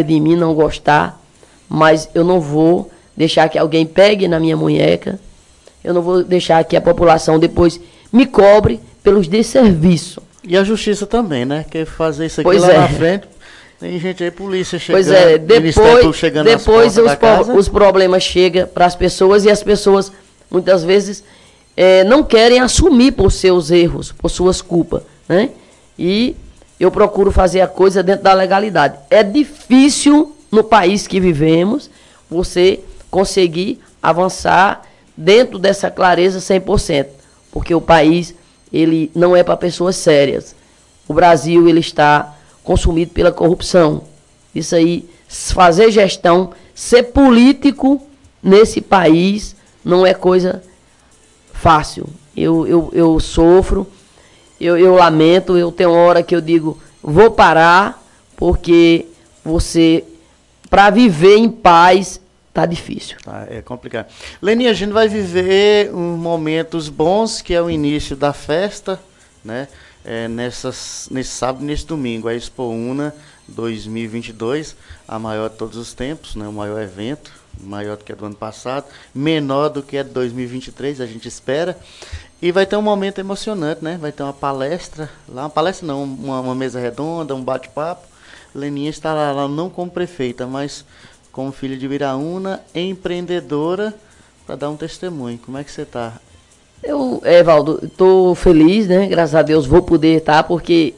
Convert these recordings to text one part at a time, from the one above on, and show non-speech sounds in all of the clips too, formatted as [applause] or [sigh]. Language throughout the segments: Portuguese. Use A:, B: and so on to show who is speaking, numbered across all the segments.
A: de mim, não gostar, mas eu não vou deixar que alguém pegue na minha munheca, eu não vou deixar que a população depois me cobre pelos desserviços.
B: E a justiça também, né? Quer fazer isso aqui
A: Pois
B: lá
A: é.
B: na frente. Tem gente aí, polícia chegando,
A: Pois é, depois,
B: chegando
A: depois os, pro- os problemas chegam para as pessoas e as pessoas muitas vezes eh, não querem assumir por seus erros, por suas culpas, né? E eu procuro fazer a coisa dentro da legalidade. É difícil no país que vivemos você conseguir avançar dentro dessa clareza 100%, porque o país ele não é para pessoas sérias. O Brasil ele está consumido pela corrupção. Isso aí, fazer gestão, ser político nesse país não é coisa fácil. Eu, eu, eu sofro, eu, eu lamento, eu tenho hora que eu digo, vou parar, porque você, para viver em paz, tá difícil.
B: Tá, é complicado. Leninha, a gente vai viver um momentos bons, que é o início da festa, né? É, nessas, nesse sábado e nesse domingo, a Expo Una 2022, a maior de todos os tempos, né? o maior evento, maior do que a do ano passado, menor do que a de 2023, a gente espera. E vai ter um momento emocionante, né? Vai ter uma palestra lá, uma palestra não, uma, uma mesa redonda, um bate-papo. Leninha estará lá não como prefeita, mas como filha de Viraúna, empreendedora, para dar um testemunho. Como é que você está?
A: Eu, Evaldo, estou feliz, né? Graças a Deus vou poder estar, porque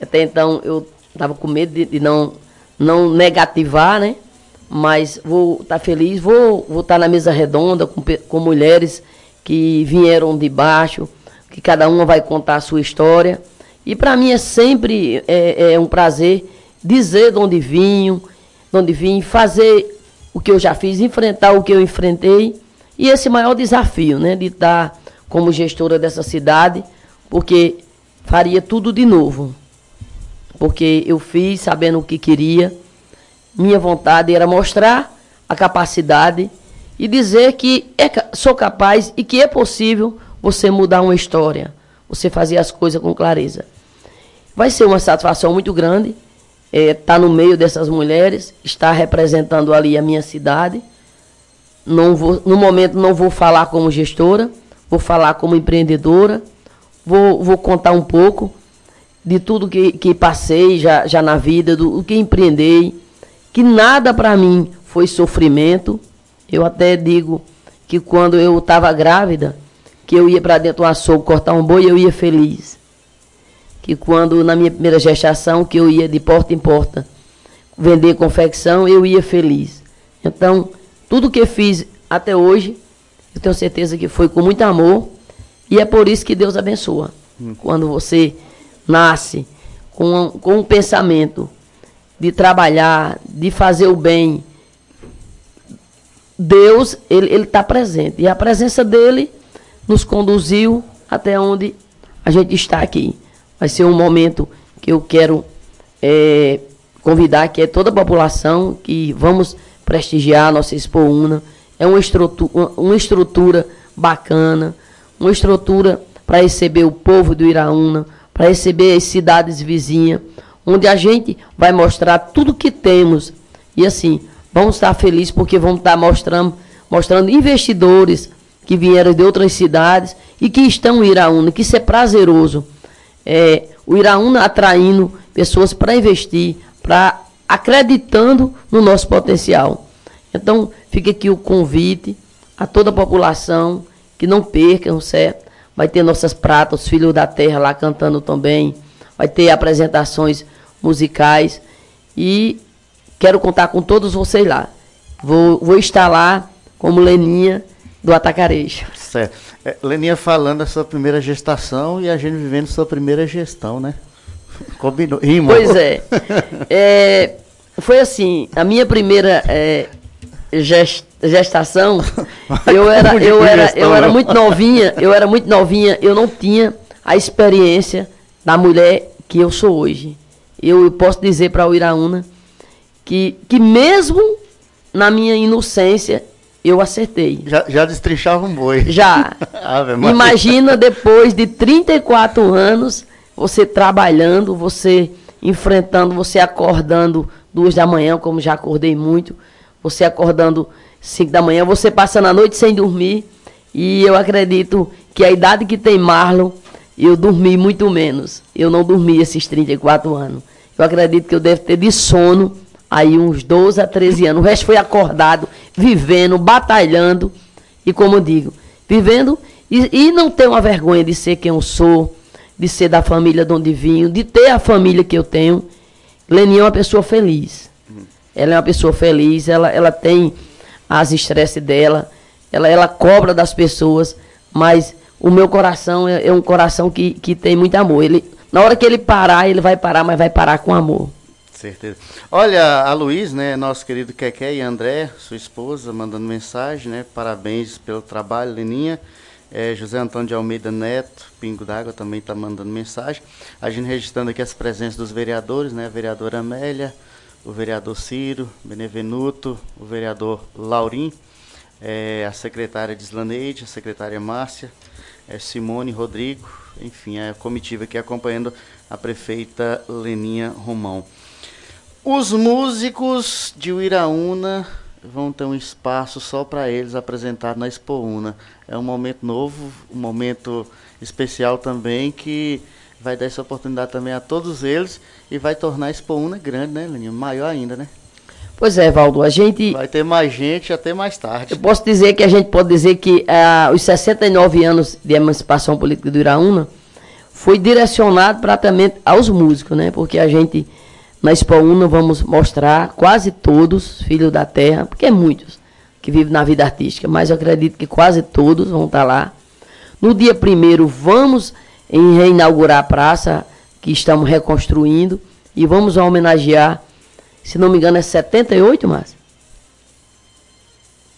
A: até então eu estava com medo de, de não, não negativar, né? Mas vou estar feliz, vou estar tá na mesa redonda com, com mulheres que vieram de baixo, que cada uma vai contar a sua história. E para mim é sempre é, é um prazer dizer de onde vim, de onde vim, fazer o que eu já fiz, enfrentar o que eu enfrentei. E esse maior desafio, né, de estar como gestora dessa cidade, porque faria tudo de novo. Porque eu fiz sabendo o que queria. Minha vontade era mostrar a capacidade e dizer que é sou capaz e que é possível você mudar uma história, você fazer as coisas com clareza. Vai ser uma satisfação muito grande estar no meio dessas mulheres, estar representando ali a minha cidade. Não vou, no momento não vou falar como gestora, vou falar como empreendedora, vou, vou contar um pouco de tudo que, que passei já, já na vida, do o que empreendei, que nada para mim foi sofrimento. Eu até digo que quando eu estava grávida, que eu ia para dentro do açougue cortar um boi, eu ia feliz. Que quando na minha primeira gestação, que eu ia de porta em porta vender confecção, eu ia feliz. Então, tudo que fiz até hoje, eu tenho certeza que foi com muito amor e é por isso que Deus abençoa. Quando você nasce com, com um pensamento de trabalhar, de fazer o bem, Deus, ele está presente. E a presença dele nos conduziu até onde a gente está aqui. Vai ser um momento que eu quero eh, convidar que é toda a população que vamos prestigiar a nossa Expo Una. É uma estrutura, uma estrutura bacana, uma estrutura para receber o povo do Iraúna, para receber as cidades vizinhas, onde a gente vai mostrar tudo que temos. E assim, vamos estar felizes porque vamos estar mostrando, mostrando investidores que vieram de outras cidades e que estão em Iraúna, que isso é prazeroso. É, o Iraúna atraindo pessoas para investir, para acreditando no nosso potencial. Então, fica aqui o convite a toda a população que não percam, certo? Vai ter nossas pratas, os filhos da terra lá cantando também. Vai ter apresentações musicais. E quero contar com todos vocês lá. Vou, vou estar lá como Leninha do Atacarejo.
B: Certo. É, Leninha falando da sua primeira gestação e a gente vivendo sua primeira gestão, né? [laughs] Combinou. Rima.
A: Pois é. É, Foi assim, a minha primeira é, ges- gestação, [laughs] eu era, eu, era, eu era muito novinha, eu era muito novinha, eu não tinha a experiência da mulher que eu sou hoje. Eu, eu posso dizer para o Iraúna que, que mesmo na minha inocência, eu acertei.
B: Já, já destrinchava um boi.
A: Já. [laughs] Imagina depois de 34 anos, você trabalhando, você enfrentando, você acordando duas da manhã, como já acordei muito. Você acordando cinco da manhã, você passando a noite sem dormir. E eu acredito que a idade que tem Marlon, eu dormi muito menos. Eu não dormi esses 34 anos. Eu acredito que eu devo ter de sono aí uns 12 a 13 anos. O resto foi acordado, vivendo, batalhando. E como digo, vivendo e, e não ter uma vergonha de ser quem eu sou, de ser da família de onde vim, de ter a família que eu tenho. Leninha é uma pessoa feliz. Ela é uma pessoa feliz, ela, ela tem as estresses dela, ela, ela cobra das pessoas, mas o meu coração é, é, um coração que, que tem muito amor. Ele, na hora que ele parar, ele vai parar, mas vai parar com amor.
B: Certeza. Olha, a Luiz, né, nosso querido Keké e André, sua esposa, mandando mensagem, né? Parabéns pelo trabalho, Leninha. É, José Antônio de Almeida Neto, Pingo d'Água, também está mandando mensagem. A gente registrando aqui as presenças dos vereadores, né? A vereadora Amélia, o vereador Ciro, Benevenuto, o vereador Laurim, é, a secretária Dislaneide, a secretária Márcia, é, Simone Rodrigo, enfim, a comitiva aqui acompanhando a prefeita Leninha Romão. Os músicos de Uiraúna vão ter um espaço só para eles apresentar na Expo Una. É um momento novo, um momento especial também que vai dar essa oportunidade também a todos eles e vai tornar a Expo Una grande, né, Leninha? Maior ainda, né?
A: Pois é, Valdo, a gente...
B: Vai ter mais gente até mais tarde.
A: Eu posso dizer que a gente pode dizer que uh, os 69 anos de emancipação política do Iraúna foi direcionado praticamente aos músicos, né? Porque a gente na Expo Uno vamos mostrar quase todos, filhos da terra, porque é muitos que vivem na vida artística, mas eu acredito que quase todos vão estar lá. No dia primeiro vamos em reinaugurar a praça que estamos reconstruindo e vamos homenagear, se não me engano, é 78, Márcio?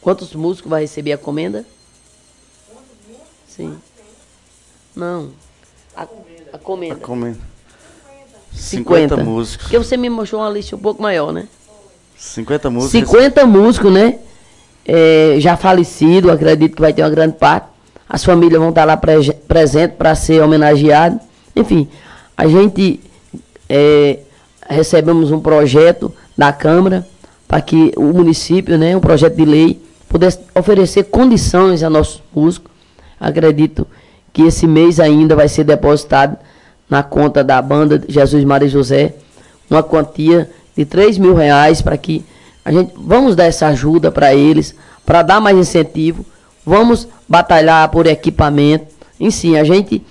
A: Quantos músicos vai receber a comenda? Sim. Não. A, a comenda. A comenda. 50, 50 músicos. Porque você me mostrou uma lista um pouco maior, né?
B: 50 músicos.
A: 50 músicos, né? É, já falecido, acredito que vai ter uma grande parte. As famílias vão estar lá pre presentes para ser homenageados. Enfim, a gente é, recebemos um projeto da Câmara para que o município, né, um projeto de lei, pudesse oferecer condições a nossos músicos. Acredito que esse mês ainda vai ser depositado na conta da banda Jesus Maria José uma quantia de 3 mil reais para que a gente vamos dar essa ajuda para eles, para dar mais incentivo, vamos batalhar por equipamento. Em si, a gente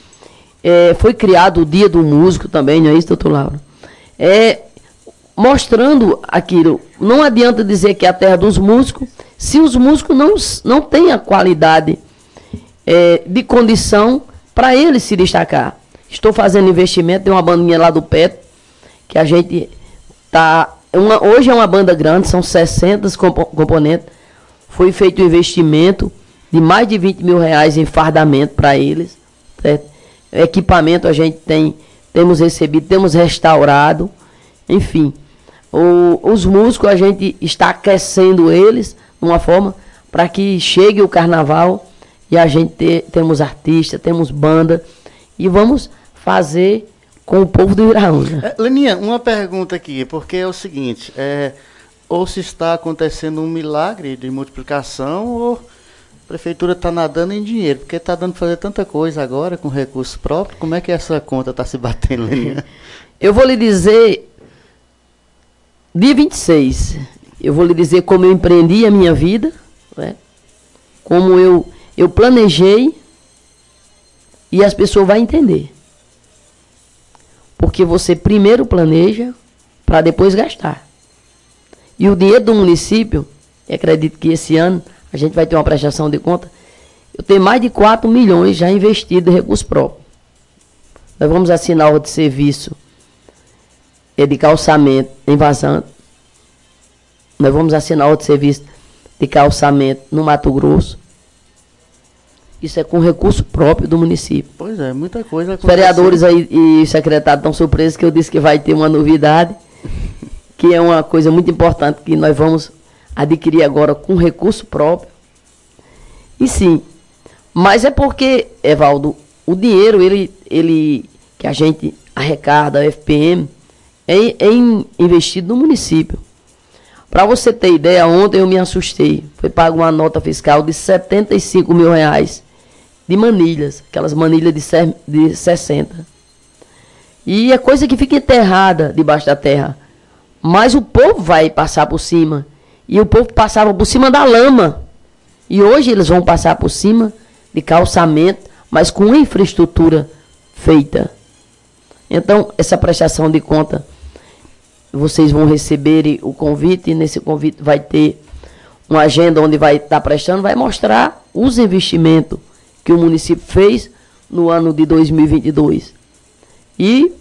A: é, foi criado o Dia do Músico também, não é isso, doutor Laura? É, mostrando aquilo. Não adianta dizer que é a terra dos músicos, se os músicos não, não têm a qualidade é, de condição para eles se destacar. Estou fazendo investimento, tem uma bandinha lá do pé, que a gente tá. Uma, hoje é uma banda grande, são 60 compo componentes. Foi feito um investimento de mais de 20 mil reais em fardamento para eles. Certo? Equipamento a gente tem, temos recebido, temos restaurado, enfim. O, os músicos a gente está aquecendo eles de uma forma para que chegue o carnaval e a gente ter, temos artista, temos banda e vamos fazer com o povo do Iraúna.
B: É, Leninha, uma pergunta aqui, porque é o seguinte, é, ou se está acontecendo um milagre de multiplicação ou a prefeitura está nadando em dinheiro, porque está dando para fazer tanta coisa agora com recursos próprios, como é que essa conta está se batendo, Leninha? [laughs]
A: Eu vou lhe dizer, dia 26, eu vou lhe dizer como eu empreendi a minha vida, né? como eu, eu planejei e as pessoas vão entender. Porque você primeiro planeja para depois gastar. E o dinheiro do município, acredito que esse ano a gente vai ter uma prestação de conta, eu tenho mais de 4 milhões já investido em recursos próprios. Nós vamos assinar de serviço é de calçamento em vazante. Nós vamos assinar de serviço de calçamento no Mato Grosso. Isso é com recurso próprio do município.
B: Pois é, muita coisa.
A: Os vereadores aí e secretários estão surpresos que eu disse que vai ter uma novidade, que é uma coisa muito importante que nós vamos adquirir agora com recurso próprio. E sim, mas é porque, Evaldo, o dinheiro ele, ele que a gente arrecada, a FPM, em, em investido no município. Para você ter ideia, ontem eu me assustei. Foi pago uma nota fiscal de 75 mil reais de manilhas, aquelas manilhas de, de 60. E é coisa que fica enterrada debaixo da terra. Mas o povo vai passar por cima. E o povo passava por cima da lama. E hoje eles vão passar por cima de calçamento, mas com infraestrutura feita. Então, essa prestação de conta vocês vão receber o convite, e nesse convite vai ter uma agenda onde vai estar prestando, vai mostrar os investimentos que o município fez no ano de 2022. E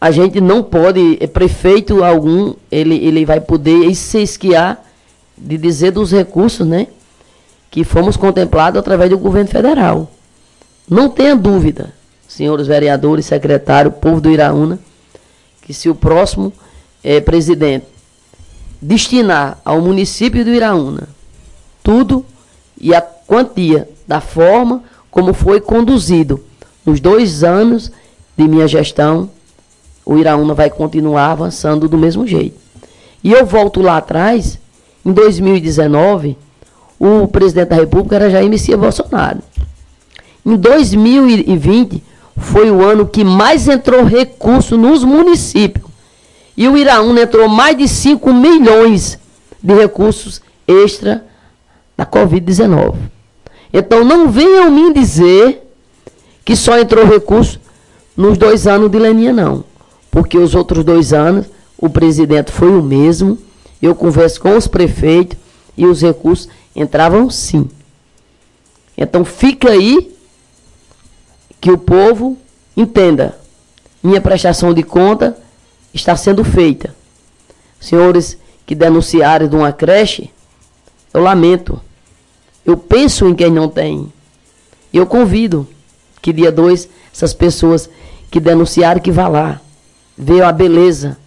A: a gente não pode, é prefeito algum, ele, ele vai poder se esquiar de dizer dos recursos, né? Que fomos contemplados através do governo federal. Não tenha dúvida, senhores vereadores, secretário, povo do Iraúna, que se o próximo é, presidente destinar ao município do Iraúna tudo e a quantia da forma como foi conduzido nos dois anos de minha gestão, o Iraúna vai continuar avançando do mesmo jeito. E eu volto lá atrás, em 2019, o presidente da República era Jair Messias Bolsonaro. Em 2020, foi o ano que mais entrou recurso nos municípios. E o Iraúna entrou mais de 5 milhões de recursos extra da Covid-19. Então não venham me dizer que só entrou recurso nos dois anos de Leninha, não. Porque os outros dois anos o presidente foi o mesmo. Eu converso com os prefeitos e os recursos entravam sim. Então fica aí que o povo entenda. Minha prestação de conta está sendo feita. Senhores que denunciaram de uma creche, eu lamento. Eu penso em quem não tem. Eu convido que dia 2 essas pessoas que denunciaram que vá lá, ver a beleza,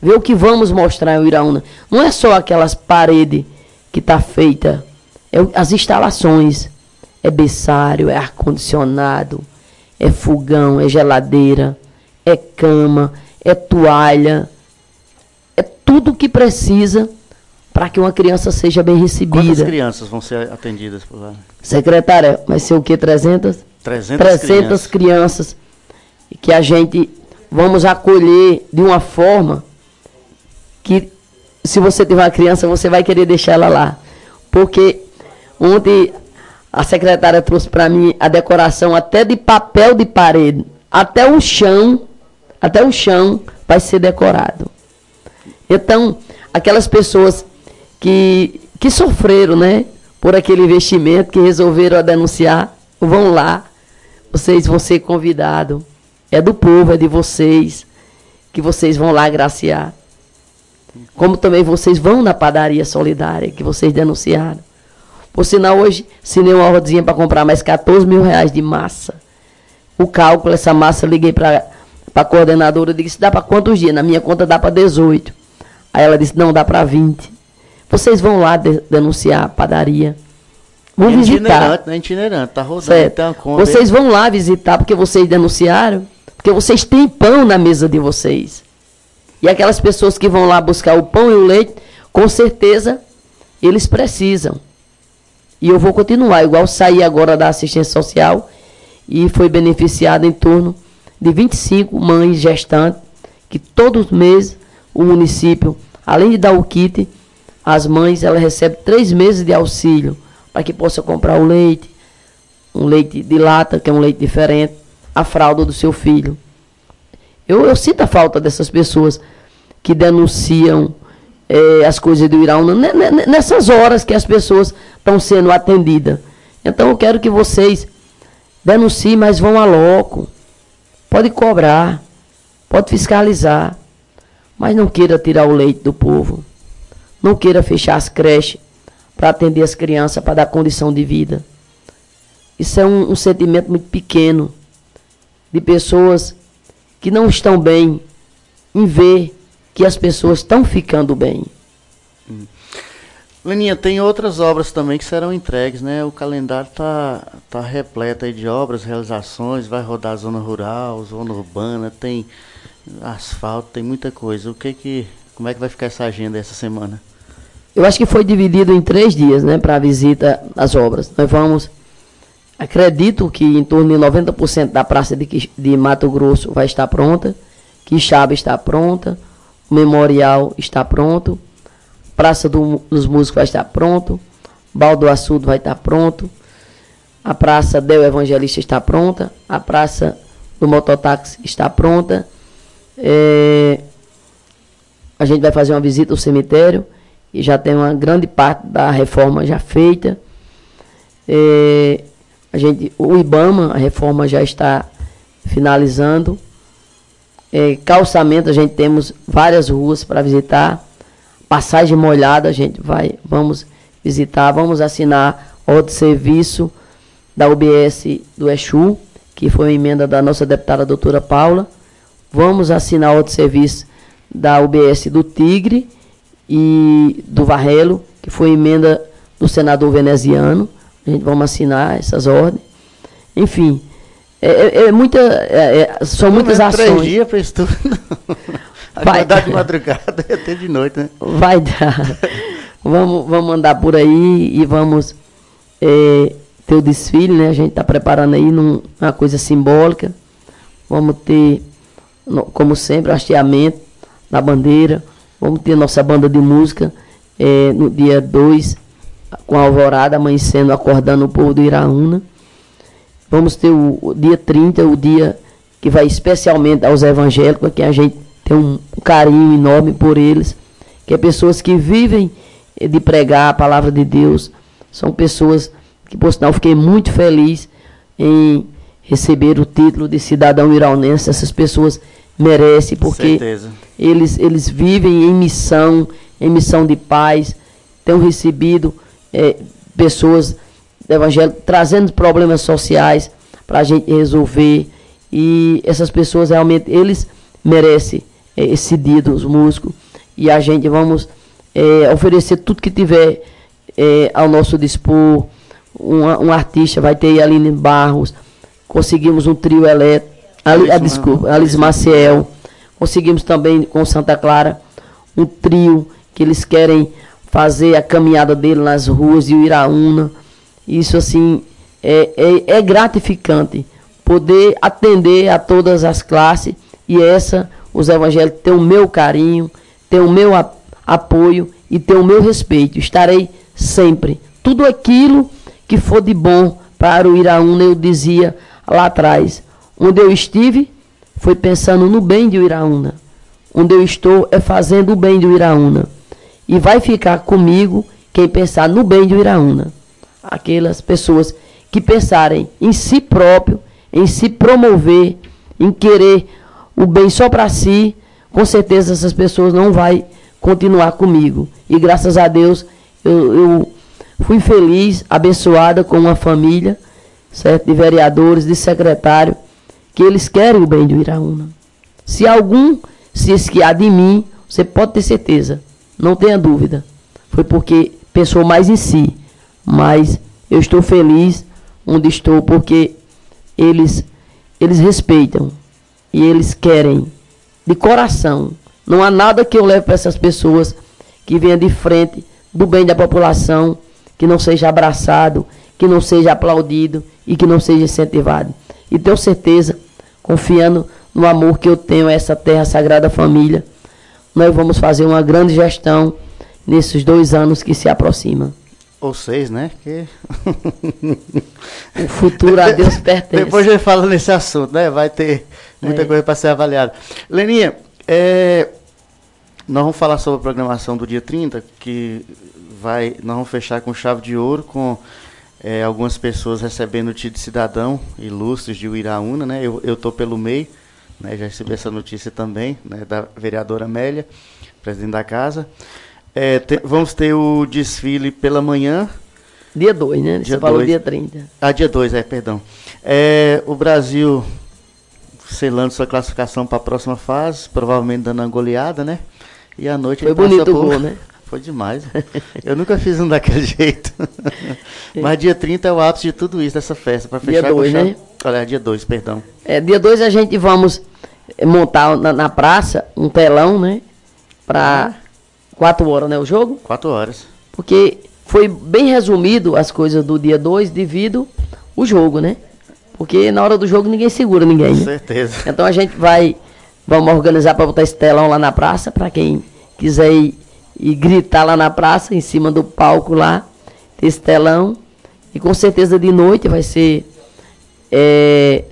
A: ver o que vamos mostrar em Iraúna. Não é só aquelas paredes que está feita, é as instalações. É berçário, é ar-condicionado, é fogão, é geladeira, é cama, é toalha, é tudo que precisa para que uma criança seja bem recebida. Quantas
B: crianças vão ser atendidas por lá?
A: Secretária, vai ser o quê? 300?
B: 300,
A: 300 crianças. crianças que a gente vamos acolher de uma forma que se você tiver uma criança, você vai querer deixar ela lá. Porque ontem a secretária trouxe para mim a decoração até de papel de parede, até o chão, até o chão vai ser decorado. Então, aquelas pessoas que, que sofreram, né, por aquele investimento, que resolveram denunciar, vão lá. Vocês vão ser convidados. É do povo, é de vocês, que vocês vão lá agraciar. Como também vocês vão na padaria solidária, que vocês denunciaram. Por sinal, hoje, assinei uma rodinha para comprar mais 14 mil reais de massa. O cálculo, essa massa, eu liguei para a coordenadora, eu disse, dá para quantos dias? Na minha conta dá para 18. Aí ela disse, não, dá para 20. Vocês vão lá de, denunciar a padaria. Vão é visitar. Itinerante,
B: né? Itinerante, tá rodando.
A: Certo. vocês vão lá visitar porque vocês denunciaram, porque vocês têm pão na mesa de vocês. E aquelas pessoas que vão lá buscar o pão e o leite, com certeza, eles precisam. E eu vou continuar, igual saí agora da assistência social e foi beneficiado em torno de 25 mães gestantes, que todos os meses o município, além de dar o kit, as mães elas recebem três meses de auxílio para que possa comprar o leite, um leite de lata, que é um leite diferente, a fralda do seu filho. Eu, eu sinto a falta dessas pessoas que denunciam é, as coisas do Irão nessas horas que as pessoas estão sendo atendidas. Então eu quero que vocês denunciem, mas vão a loco. Pode cobrar, pode fiscalizar, mas não queira tirar o leite do povo. Não queira fechar as creches para atender as crianças, para dar condição de vida. Isso é um, um sentimento muito pequeno de pessoas que não estão bem em ver que as pessoas estão ficando bem. Hum.
B: Leninha, tem outras obras também que serão entregues, né? O calendário tá, tá repleto de obras, realizações, vai rodar zona rural, zona urbana, tem asfalto, tem muita coisa. O que que, como é que vai ficar essa agenda essa semana?
A: Eu acho que foi dividido em três dias, né, para a visita às obras. Nós vamos, acredito que em torno de 90% da praça de, de Mato Grosso vai estar pronta, Quixaba está pronta, o memorial está pronto, Praça do, dos Músicos vai estar pronto, Baldo Assudo vai estar pronto, a Praça Del Evangelista está pronta, a Praça do Mototáxi está pronta. É, a gente vai fazer uma visita ao cemitério e já tem uma grande parte da reforma já feita. É, a gente, o IBAMA, a reforma já está finalizando. É, calçamento, a gente temos várias ruas para visitar. Passagem molhada, a gente vai, vamos visitar, vamos assinar outro serviço da UBS do Exu, que foi uma emenda da nossa deputada doutora Paula. Vamos assinar outro serviço da UBS do Tigre e do Varrelo, que foi emenda do senador veneziano. A gente vamos assinar essas ordens. Enfim, é, é, é muita, é, é são muitas ações.
B: Três dias para isso [laughs] Vai dar de madrugada e [laughs] até de noite, né?
A: Vai dar. vamos, vamos andar por aí e vamos é, ter o desfile, né? A gente está preparando aí num, uma coisa simbólica. Vamos ter, como sempre, o hasteamento da bandeira. Vamos ter nossa banda de música é, no dia 2, com a alvorada amanhecendo, acordando o povo do Iraúna. Vamos ter o, o, dia 30, o dia que vai especialmente aos evangélicos, que a gente tem um, carinho enorme por eles, que é pessoas que vivem de pregar a palavra de Deus, são pessoas que, por sinal, fiquei muito feliz em receber o título de cidadão iraunense. Essas pessoas merecem, porque eles, eles vivem em missão, em missão de paz, têm recebido é, pessoas do Evangelho trazendo problemas sociais para a gente resolver. E essas pessoas realmente, eles merecem é, esse dia dos músicos. E a gente vamos é, oferecer tudo que tiver é, ao nosso dispor um, um artista, vai ter Aline Barros, conseguimos um trio elétrico, Ali, ah, desculpa, Alice Maciel, conseguimos também com Santa Clara um trio que eles querem fazer a caminhada dele nas ruas de Iraúna. Isso assim é, é, é gratificante poder atender a todas as classes e essa os evangélicos têm o meu carinho, têm o meu apoio e têm o meu respeito. Estarei sempre. Tudo aquilo que for de bom para o Iraúna, eu dizia lá atrás. Onde eu estive foi pensando no bem de Iraúna. Onde eu estou é fazendo o bem de Iraúna. E vai ficar comigo quem pensar no bem de Iraúna. Aquelas pessoas que pensarem em si próprio, em se promover, em querer o bem só para si, com certeza essas pessoas não vai continuar comigo. E graças a Deus eu, eu Fui feliz, abençoada com uma família, certo? De vereadores, de secretário, que eles querem o bem do Iraúna. Se algum se esquiar de mim, você pode ter certeza, não tenha dúvida. Foi porque pensou mais em si. Mas eu estou feliz onde estou porque eles eles respeitam e eles querem de coração. Não há nada que eu leve para essas pessoas que venham de frente do bem da população que não seja abraçado, que não seja aplaudido e que não seja incentivado. E tenho certeza, confiando no amor que eu tenho a essa terra sagrada família, nós vamos fazer uma grande gestão nesses dois anos que se aproximam.
B: Ou seis, né? Que...
A: o futuro a [laughs] Deus pertence.
B: Depois a gente fala nesse assunto, né? Vai ter muita é. coisa para ser avaliada. Leninha, é, nós vamos falar sobre a programação do dia 30, que vai, nós vamos fechar com chave de ouro, com é, algumas pessoas recebendo o título de cidadão ilustres de Uiraúna, né? Eu estou pelo MEI, né? já recebi essa notícia também, né? da vereadora Amélia, presidente da casa. É, te, vamos ter o desfile pela manhã.
A: Dia 2, né? Dia Você falou dia 30.
B: Ah, dia 2, é, perdão. É, o Brasil selando sua classificação para a próxima fase, provavelmente dando uma goleada, né? E à noite
A: Foi bonito o gol, né? [laughs]
B: Foi demais. [laughs] Eu nunca fiz um daquele [laughs] jeito. Mas dia 30 é o ápice de tudo isso, dessa festa, para fechar
A: dia dois,
B: com
A: né?
B: Olha, dia 2, perdão.
A: É, dia 2 a gente vamos montar na, na praça um telão, né? Para quatro horas, né? O jogo?
B: Quatro horas.
A: Porque foi bem resumido as coisas do dia 2 devido o jogo, né? Porque na hora do jogo ninguém segura ninguém. Com
B: né? certeza.
A: Então a gente vai, vamos organizar para botar esse telão lá na praça, para quem quiser ir, ir, gritar lá na praça, em cima do palco lá, ter esse telão. E com certeza de noite vai ser é,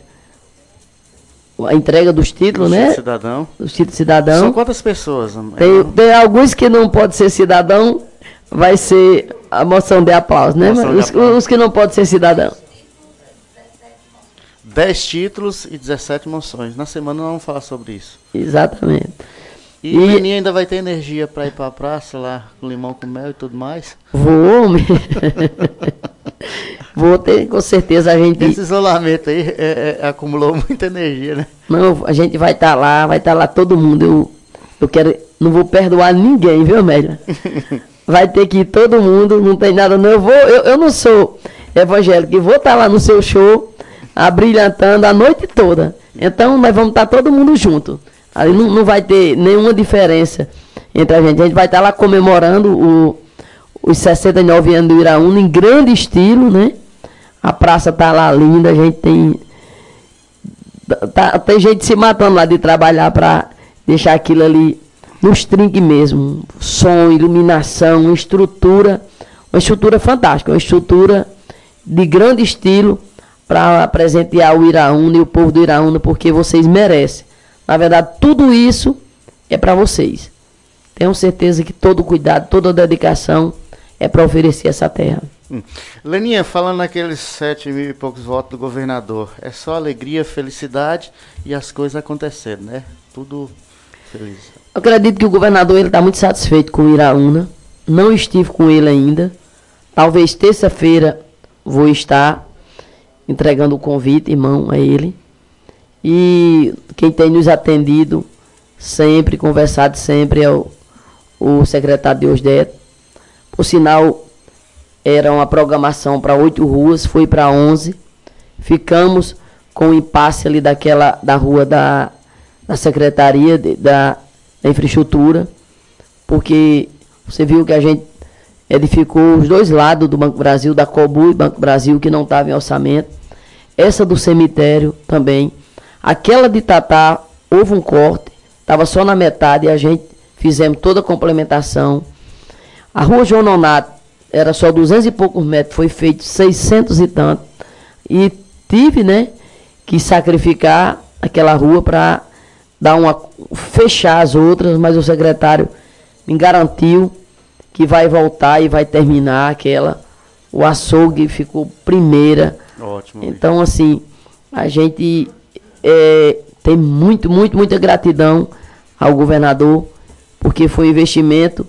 A: a entrega dos títulos, né?
B: Cidadão.
A: Dos títulos cidadão.
B: São quantas pessoas?
A: Tem, tem alguns que não pode ser cidadão, vai ser a moção de aplauso, né? Moção os, aplauso. os que não podem ser cidadão.
B: 10 títulos e 17 moções. Na semana nós vamos falar sobre isso.
A: Exatamente.
B: E, o Leninho ainda vai ter energia para ir para a praça lá, com limão com mel e tudo mais?
A: Vou, [laughs] Vou ter, com certeza a gente.
B: Esse isolamento aí é, é, acumulou muita energia, né?
A: Não, a gente vai estar tá lá, vai estar tá lá todo mundo. Eu, eu quero. Não vou perdoar ninguém, viu, Média? [laughs] vai ter que ir todo mundo, não tem nada, não. Eu vou, eu, eu não sou evangélico, e vou estar tá lá no seu show abrilhantando a noite toda. Então nós vamos estar todo mundo junto. Ali não, não vai ter nenhuma diferença entre a gente. A gente vai estar lá comemorando o, os 69 anos do Iraúna em grande estilo, né? A praça tá lá linda, a gente tem. Tá, tem gente se matando lá de trabalhar para deixar aquilo ali nos trinques mesmo. Som, iluminação, estrutura. Uma estrutura fantástica, uma estrutura de grande estilo para presentear o Iraúna e o povo do Iraúna, porque vocês merecem. Na verdade, tudo isso é para vocês. Tenho certeza que todo cuidado, toda dedicação é para oferecer essa terra.
B: Hum. Leninha, falando naqueles sete mil e poucos votos do governador, é só alegria, felicidade e as coisas acontecendo, né? Tudo feliz.
A: Eu acredito que o governador ele está muito satisfeito com o Iraúna. Não estive com ele ainda. Talvez terça-feira vou estar entregando o convite, irmão, a ele. E quem tem nos atendido sempre, conversado sempre, é o, o secretário de Osdeto. Por sinal, era uma programação para oito ruas, foi para onze. Ficamos com o impasse ali daquela, da rua da, da Secretaria de, da, da Infraestrutura, porque você viu que a gente edificou os dois lados do Banco Brasil, da Cobu e Banco Brasil, que não estava em orçamento. Essa do cemitério também. Aquela de Tatá, houve um corte, estava só na metade e a gente fizemos toda a complementação. A rua João Nonato era só 200 e poucos metros, foi feito 600 e tanto. E tive, né, que sacrificar aquela rua para dar uma fechar as outras, mas o secretário me garantiu que vai voltar e vai terminar aquela. O açougue ficou primeira.
B: Ótimo.
A: Então, assim, a gente é, tem muito, muito, muita gratidão ao governador, porque foi um investimento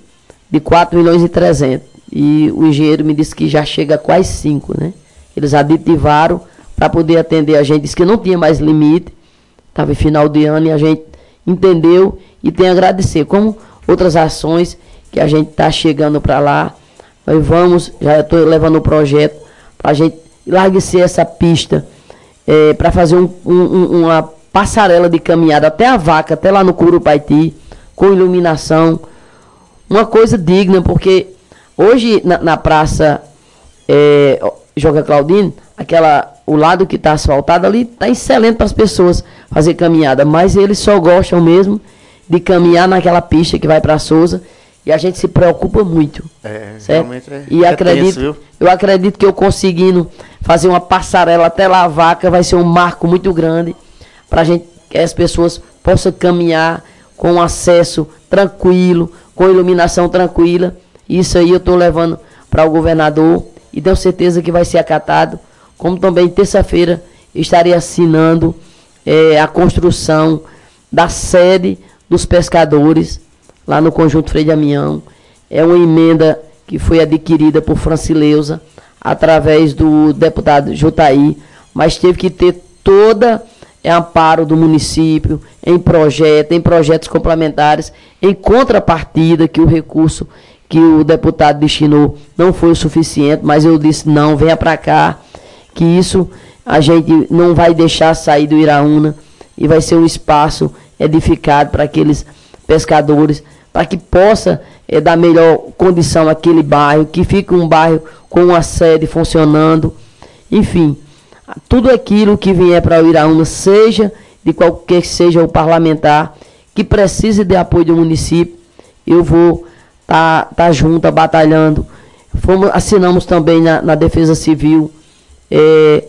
A: de 4 milhões e 300. E o engenheiro me disse que já chega quase 5, né? Eles aditivaram para poder atender a gente. Disse que não tinha mais limite. Estava em final de ano e a gente entendeu e tem a agradecer. Como outras ações que a gente está chegando para lá. Nós vamos, já estou levando o projeto para a gente larguecer essa pista é, para fazer um, um, uma passarela de caminhada até a vaca, até lá no Curupaiti, com iluminação. Uma coisa digna, porque hoje na, na praça é, Joga Claudino, aquela, o lado que está asfaltado ali está excelente para as pessoas fazer caminhada, mas eles só gostam mesmo de caminhar naquela pista que vai para Souza e a gente se preocupa muito.
B: É, certo? realmente é.
A: E é acredito, tenso, eu acredito que eu conseguindo fazer uma passarela até lá a vaca vai ser um marco muito grande para gente que as pessoas possam caminhar com acesso tranquilo, com iluminação tranquila. Isso aí eu estou levando para o governador e tenho certeza que vai ser acatado. Como também terça-feira estarei assinando é, a construção da sede dos pescadores lá no Conjunto Freire de Amião. É uma emenda que foi adquirida por Francileusa através do deputado Jutaí, mas teve que ter toda é amparo do município em projeto, em projetos complementares, em contrapartida que o recurso que o deputado destinou não foi o suficiente, mas eu disse não, venha para cá, que isso a gente não vai deixar sair do Iraúna e vai ser um espaço edificado para aqueles pescadores, para que possa é, dar melhor condição àquele bairro, que fique um bairro com uma sede funcionando, enfim, tudo aquilo que vier para o Iraúna, seja de qualquer que seja o parlamentar, que precise de apoio do município, eu vou estar tá, tá junto, batalhando. Fomos, assinamos também na, na Defesa Civil é,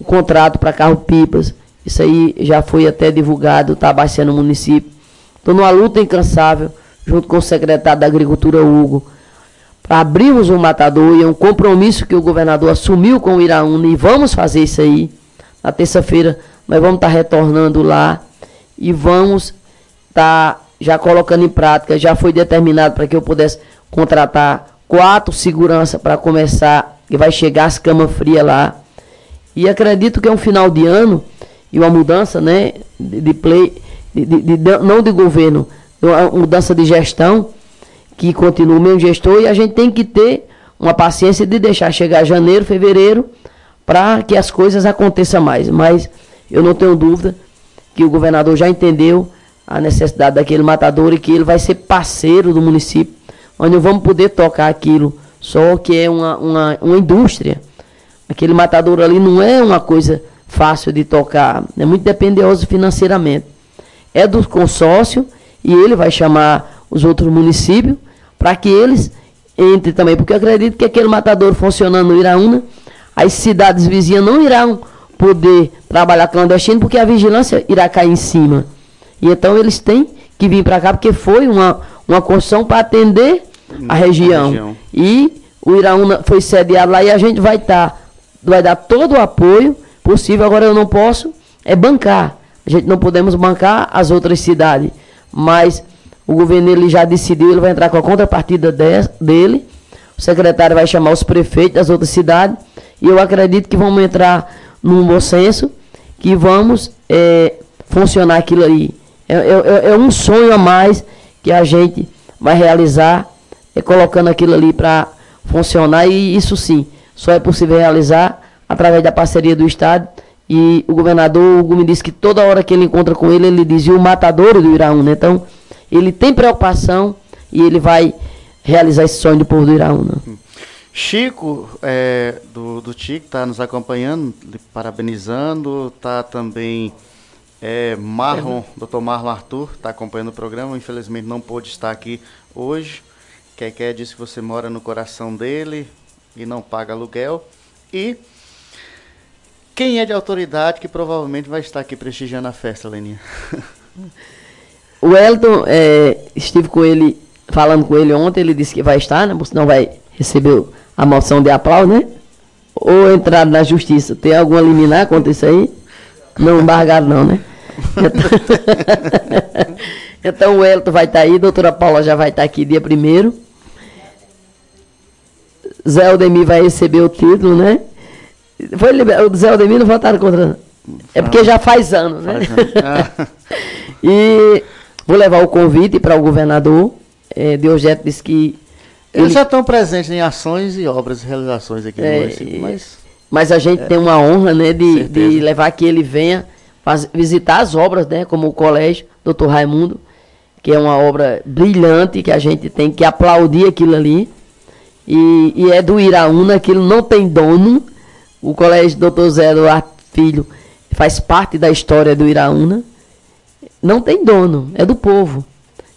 A: um contrato para carro-pipas. Isso aí já foi até divulgado, está abaixando no município. Estou numa luta incansável, junto com o secretário da Agricultura, Hugo, para abrirmos um matador e é um compromisso que o governador assumiu com o Iraúna e vamos fazer isso aí. Na terça-feira nós vamos estar tá retornando lá e vamos estar tá já colocando em prática, já foi determinado para que eu pudesse contratar quatro segurança para começar, que vai chegar as camas frias lá. E acredito que é um final de ano e uma mudança, né, de, de play, de, de, de, não de governo, uma mudança de gestão, que continua o mesmo gestor, e a gente tem que ter uma paciência de deixar chegar janeiro, fevereiro, para que as coisas aconteçam mais. Mas eu não tenho dúvida que o governador já entendeu a necessidade daquele matador e que ele vai ser parceiro do município, onde vamos poder tocar aquilo, só que é uma, uma, uma indústria. Aquele matador ali não é uma coisa fácil de tocar, é muito dependioso financeiramente. É do consórcio e ele vai chamar os outros municípios para que eles entrem também, porque eu acredito que aquele matador funcionando no Iraúna, as cidades vizinhas não irão poder trabalhar clandestino porque a vigilância irá cair em cima. E então eles têm que vir para cá porque foi uma, uma construção para atender a região. região. E o Iraúna foi sediado lá e a gente vai estar, tá, vai dar todo o apoio possível. Agora eu não posso é bancar. A gente não podemos bancar as outras cidades. Mas o governo ele já decidiu, ele vai entrar com a contrapartida de, dele. O secretário vai chamar os prefeitos das outras cidades. E eu acredito que vamos entrar num bom senso, que vamos é, funcionar aquilo aí. É, é, é, um sonho a mais que a gente vai realizar, é, colocando aquilo ali para funcionar. E isso sim, só é possível realizar através da parceria do Estado. E o governador Hugo me disse que toda hora que ele encontra com ele, ele dizia o matador do Iraúna. Né? Então, ele tem preocupação e ele vai realizar esse sonho do povo do Iraúna. Né?
B: Chico, é, do, do TIC, está nos acompanhando, parabenizando, está também é, Marlon, é. doutor Marlon Arthur, está acompanhando o programa, infelizmente não pôde estar aqui hoje. Keké disse que você mora no coração dele e não paga aluguel. E quem é de autoridade que provavelmente vai estar aqui prestigiando a festa, Leninha?
A: o Elton, é, estive com ele, falando com ele ontem, ele disse que vai estar, né? Senão vai receber a moção de aplauso, né? Ou entrar na justiça. Tem alguma liminar contra isso aí? Não embargaram não, né? Então, [laughs] então o Elton vai estar aí, a doutora Paula já vai estar aqui dia primeiro. Zé Aldemir vai receber o título, né? Foi liber... O Zé Aldemir não votaram contra. É porque já faz anos, né? Faz [laughs] e vou levar o convite para o governador. É, Diogeto disse que
B: eles já estão presentes em ações e obras e realizações aqui no é, município,
A: mas... Mas a gente é, tem uma honra, né, de, de levar que ele venha faz, visitar as obras, né, como o colégio Dr. Raimundo, que é uma obra brilhante, que a gente tem que aplaudir aquilo ali. E, e é do Iraúna, aquilo não tem dono. O colégio Dr. Zé Eduardo Filho faz parte da história do Iraúna. Não tem dono, é do povo.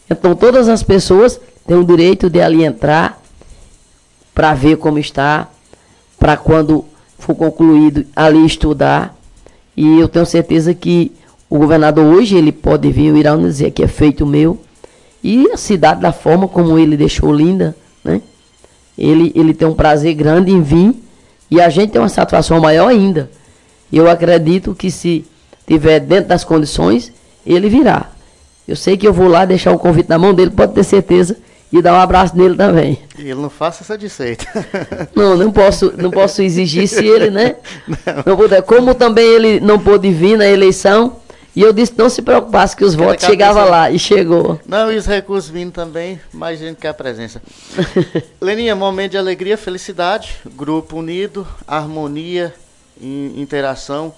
A: Então todas as pessoas tem o direito de ali entrar para ver como está, para quando for concluído ali estudar. E eu tenho certeza que o governador hoje ele pode vir o Irão dizer que é feito meu. E a cidade da forma como ele deixou linda, né? Ele, ele tem um prazer grande em vir e a gente tem uma satisfação maior ainda. E eu acredito que se tiver dentro das condições, ele virá. Eu sei que eu vou lá deixar o convite na mão dele, pode ter certeza e dar um abraço nele também.
B: E ele não faça essa disseita. [laughs]
A: Não, não posso, não posso exigir se ele, né? [laughs] Não. não puder. Como também ele não pôde vir na eleição, e eu disse não se preocupasse que os Aquela votos chegavam lá e chegou.
B: Não, e os recursos vindo também, mais gente quer a presença. [laughs] Leninha, momento de alegria, felicidade, grupo unido, harmonia, interação.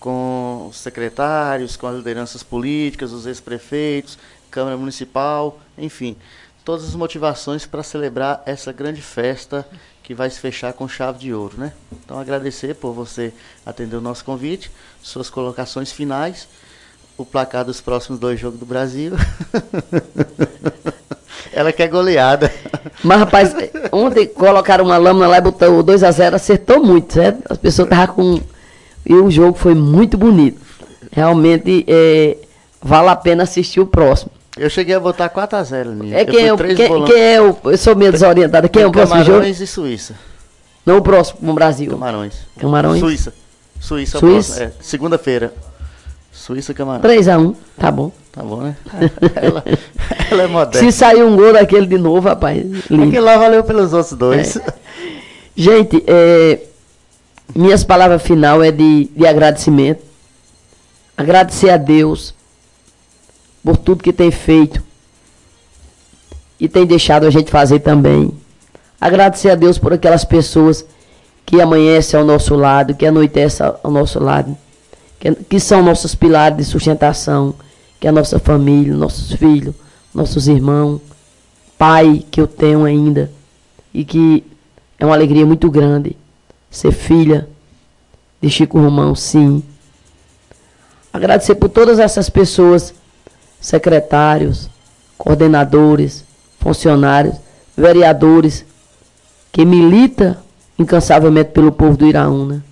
B: com os secretários, com as lideranças políticas, os ex-prefeitos, Câmara Municipal, enfim, todas as motivações para celebrar essa grande festa que vai se fechar com chave de ouro, né? Então agradecer por você atender o nosso convite, suas colocações finais, o placar dos próximos dois jogos do Brasil. [laughs] Ela quer goleada.
A: Mas, rapaz, ontem colocaram uma lâmina lá e botou 2 a 0 acertou muito, certo? As pessoas estavam com. E o jogo foi muito bonito. Realmente é, vale a pena assistir o próximo.
B: Eu cheguei a botar 4x0
A: minha. É quem, é, quem, quem, é o. Eu sou meio desorientado. Quem é o próximo
B: jogo? Camarões e Suíça.
A: Não o próximo, no Brasil.
B: Camarões.
A: Camarões.
B: Suíça. Suíça,
A: Suíça.
B: É, segunda-feira. Suíça Camarões.
A: 3x1, tá bom.
B: Tá bom, né? [laughs] ela, ela é moderna.
A: Se sair um gol daquele de novo, rapaz.
B: Lindo. Aquele lá valeu pelos outros dois. É.
A: Gente, é, minhas palavras final é de, de agradecimento. Agradecer a Deus por tudo que tem feito e tem deixado a gente fazer também. Agradecer a Deus por aquelas pessoas que amanhecem ao nosso lado, que anoitecem ao nosso lado, que, que são nossos pilares de sustentação, que é a nossa família, nossos filhos, nossos irmãos, pai que eu tenho ainda e que é uma alegria muito grande ser filha de Chico Romão, sim. Agradecer por todas essas pessoas secretários, coordenadores, funcionários, vereadores, que milita incansavelmente pelo povo do Iraúna,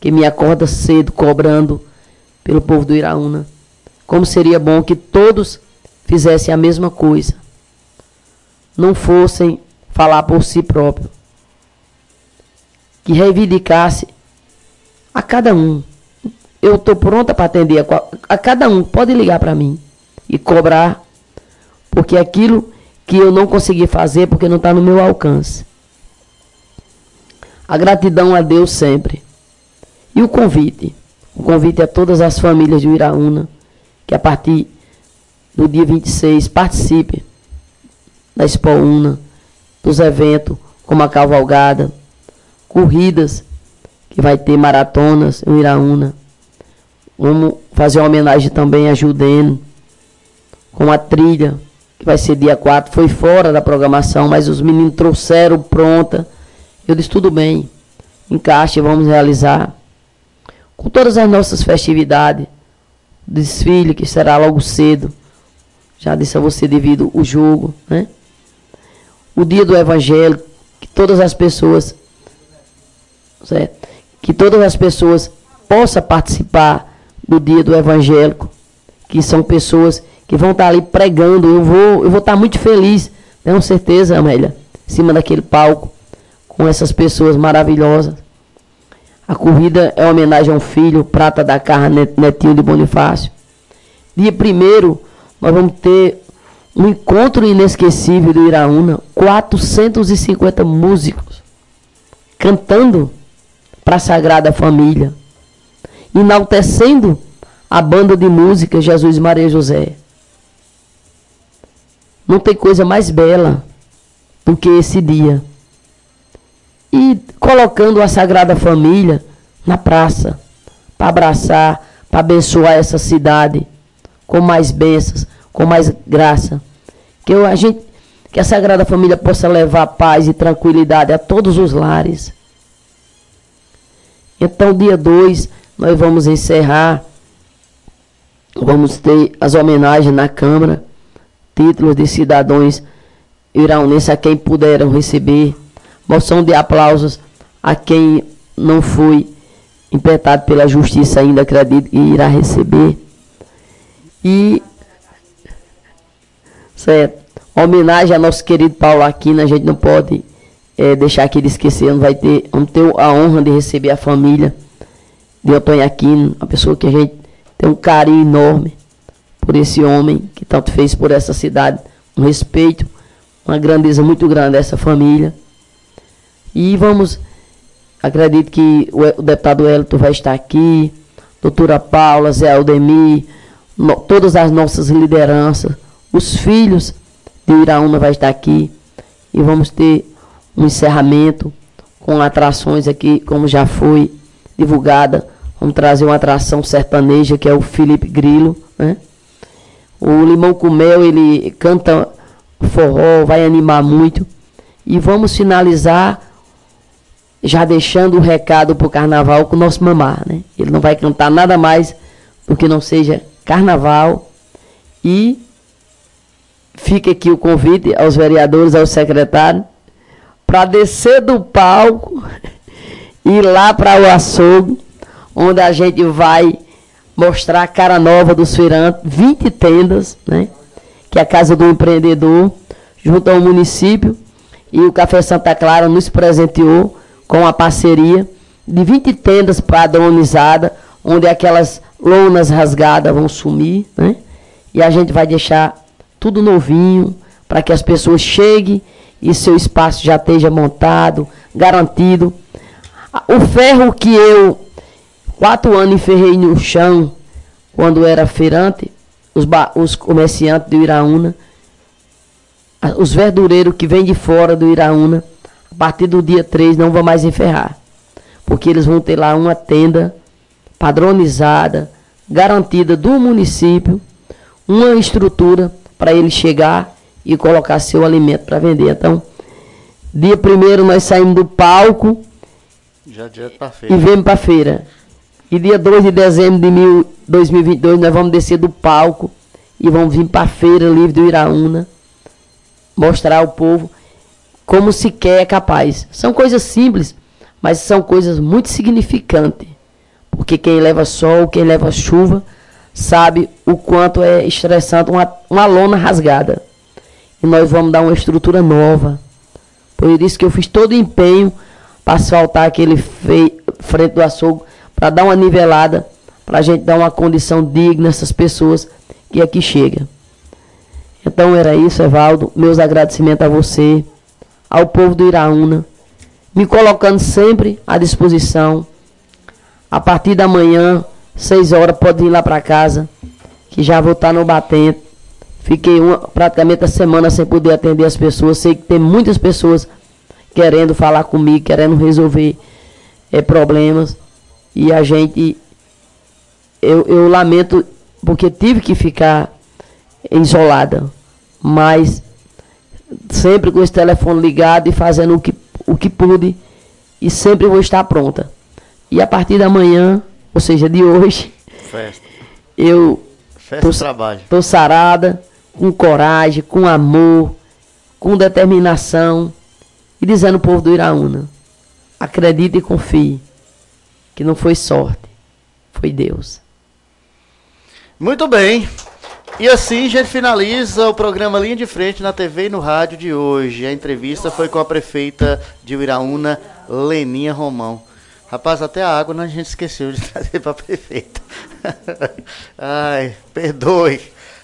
A: que me acorda cedo cobrando pelo povo do Iraúna. Como seria bom que todos fizessem a mesma coisa, não fossem falar por si próprio, que reivindicasse a cada um. Eu estou pronta para atender a, a cada um, pode ligar para mim e cobrar, porque é aquilo que eu não consegui fazer porque não está no meu alcance. A gratidão a Deus sempre. E o convite. O convite a todas as famílias de Iraúna, que a partir do dia 26 participe da Expo Una, dos eventos como a cavalgada, corridas, que vai ter maratonas em Iraúna. Vamos fazer uma homenagem também a Judene, com a trilha, que vai ser dia 4, foi fora da programação, mas os meninos trouxeram pronta. Eu disse, tudo bem, encaixe, vamos realizar. Com todas as nossas festividades, desfile que será logo cedo, já disse a você devido o jogo, né? O dia do evangelho, que todas as pessoas, certo? que todas as pessoas possam participar do dia do evangélico, que são pessoas que vão estar ali pregando. Eu vou, eu vou estar muito feliz, tenho certeza, Amélia, em cima daquele palco, com essas pessoas maravilhosas. A corrida é homenagem a um filho, Prata da Carra, netinho de Bonifácio. Dia primeiro, nós vamos ter um encontro inesquecível do Iraúna, 450 músicos cantando para a Sagrada Família, enaltecendo a banda de música Jesus Maria José. Não tem coisa mais bela do que esse dia. E colocando a Sagrada Família na praça, para abraçar, para abençoar essa cidade com mais bênçãos, com mais graça. Que eu, a gente, que a Sagrada Família possa levar paz e tranquilidade a todos os lares. Então, dia 2, nós vamos encerrar. Vamos ter as homenagens na Câmara títulos de cidadãos iraunenses a quem puderam receber, moção de aplausos a quem não foi impetado pela justiça ainda, acredito que irá receber. E, certo, homenagem a nosso querido Paulo Aquino, a gente não pode é, deixar aqui de esquecer, não vai ter, vamos ter a honra de receber a família de Antônio Aquino, uma pessoa que a gente tem um carinho enorme por esse homem que tanto fez por essa cidade. Um respeito, uma grandeza muito grande a essa família. E vamos, acredito que o, o deputado Elton vai estar aqui, doutora Paula, Zé Aldemir, no, todas as nossas lideranças, os filhos de Iraúna vai estar aqui. E vamos ter um encerramento com atrações aqui, como já foi divulgada Vamos trazer uma atração sertaneja que é o Felipe Grilo, né? O Limão com Mel, ele canta forró, vai animar muito. E vamos finalizar já deixando o recado pro carnaval com o nosso mamar, né? Ele não vai cantar nada mais do que não seja carnaval. E fica aqui o convite aos vereadores, aos secretários, para descer do palco [laughs] e ir lá para o açougue onde a gente vai mostrar a cara nova dos feirantes, 20 tendas, né? Que é a casa do empreendedor, junto ao município. E o Café Santa Clara nos presenteou com a parceria de 20 tendas padronizadas, onde aquelas lonas rasgadas vão sumir, né? E a gente vai deixar tudo novinho para que as pessoas cheguem e seu espaço já esteja montado, garantido. O ferro que eu Quatro anos enferrei no chão, quando era feirante, os, os comerciantes do Iraúna, os verdureiros que vêm de fora do Iraúna, a partir do dia 3 não vão mais enferrar. Porque eles vão ter lá uma tenda padronizada, garantida do município, uma estrutura para ele chegar e colocar seu alimento para vender. Então, dia primeiro nós saímos do palco
B: Já
A: e vemos para a feira. E dia 2 de dezembro de mil, 2022 nós vamos descer do palco e vamos vir para a Feira Livre do Iraúna mostrar ao povo como se quer é capaz. São coisas simples, mas são coisas muito significantes. Porque quem leva sol, quem leva chuva, sabe o quanto é estressante uma, uma lona rasgada. E nós vamos dar uma estrutura nova. Por isso que eu fiz todo o empenho para asfaltar aquele fei, frente do açougue para dar uma nivelada, para a gente dar uma condição digna a essas pessoas que aqui chegam. Então era isso, Evaldo. Meus agradecimentos a você, ao povo do Iraúna, me colocando sempre à disposição. A partir da manhã, seis horas, pode ir lá para casa, que já vou estar no batente. Fiquei uma, praticamente a semana sem poder atender as pessoas. Sei que tem muitas pessoas querendo falar comigo, querendo resolver é, problemas. E a gente. Eu, eu lamento porque tive que ficar isolada. Mas sempre com esse telefone ligado e fazendo o que, o que pude. E sempre vou estar pronta. E a partir da manhã, ou seja, de hoje,
B: Festa.
A: eu
B: Festa tô, trabalho.
A: tô sarada, com coragem, com amor, com determinação. E dizendo ao povo do Iraúna, acredite e confie que não foi sorte, foi Deus.
B: Muito bem. E assim a gente finaliza o programa Linha de Frente na TV e no rádio de hoje. A entrevista foi com a prefeita de Uiraúna, Leninha Romão. Rapaz, até a água a gente esqueceu de [laughs] trazer para a prefeita. [laughs] Ai, perdoe.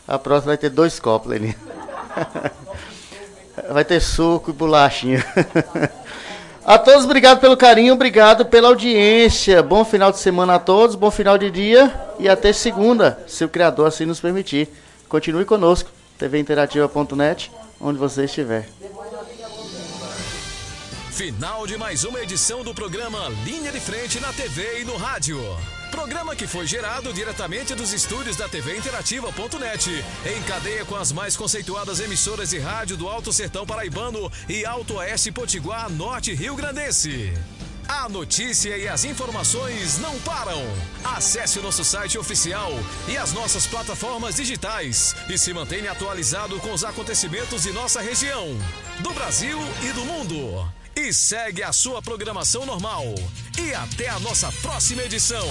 B: A próxima vai ter dois copos, Leninha. [laughs] Vai ter suco e bolachinha. A todos, obrigado pelo carinho, obrigado pela audiência. Bom final de semana a todos, bom final de dia e até segunda, se o Criador assim nos permitir. Continue conosco, tvinterativa.net, onde você estiver.
C: Final de mais uma edição do programa Linha de Frente na TV e no rádio. Programa que foi gerado diretamente dos estúdios da TV Interativa.net, em cadeia com as mais conceituadas emissoras de rádio do Alto Sertão Paraibano e Alto Oeste Potiguar Norte Rio Grandense. A notícia e as informações não param. Acesse o nosso site oficial e as nossas plataformas digitais e se mantenha atualizado com os acontecimentos de nossa região, do Brasil e do mundo. E segue a sua programação normal. E até a nossa próxima edição.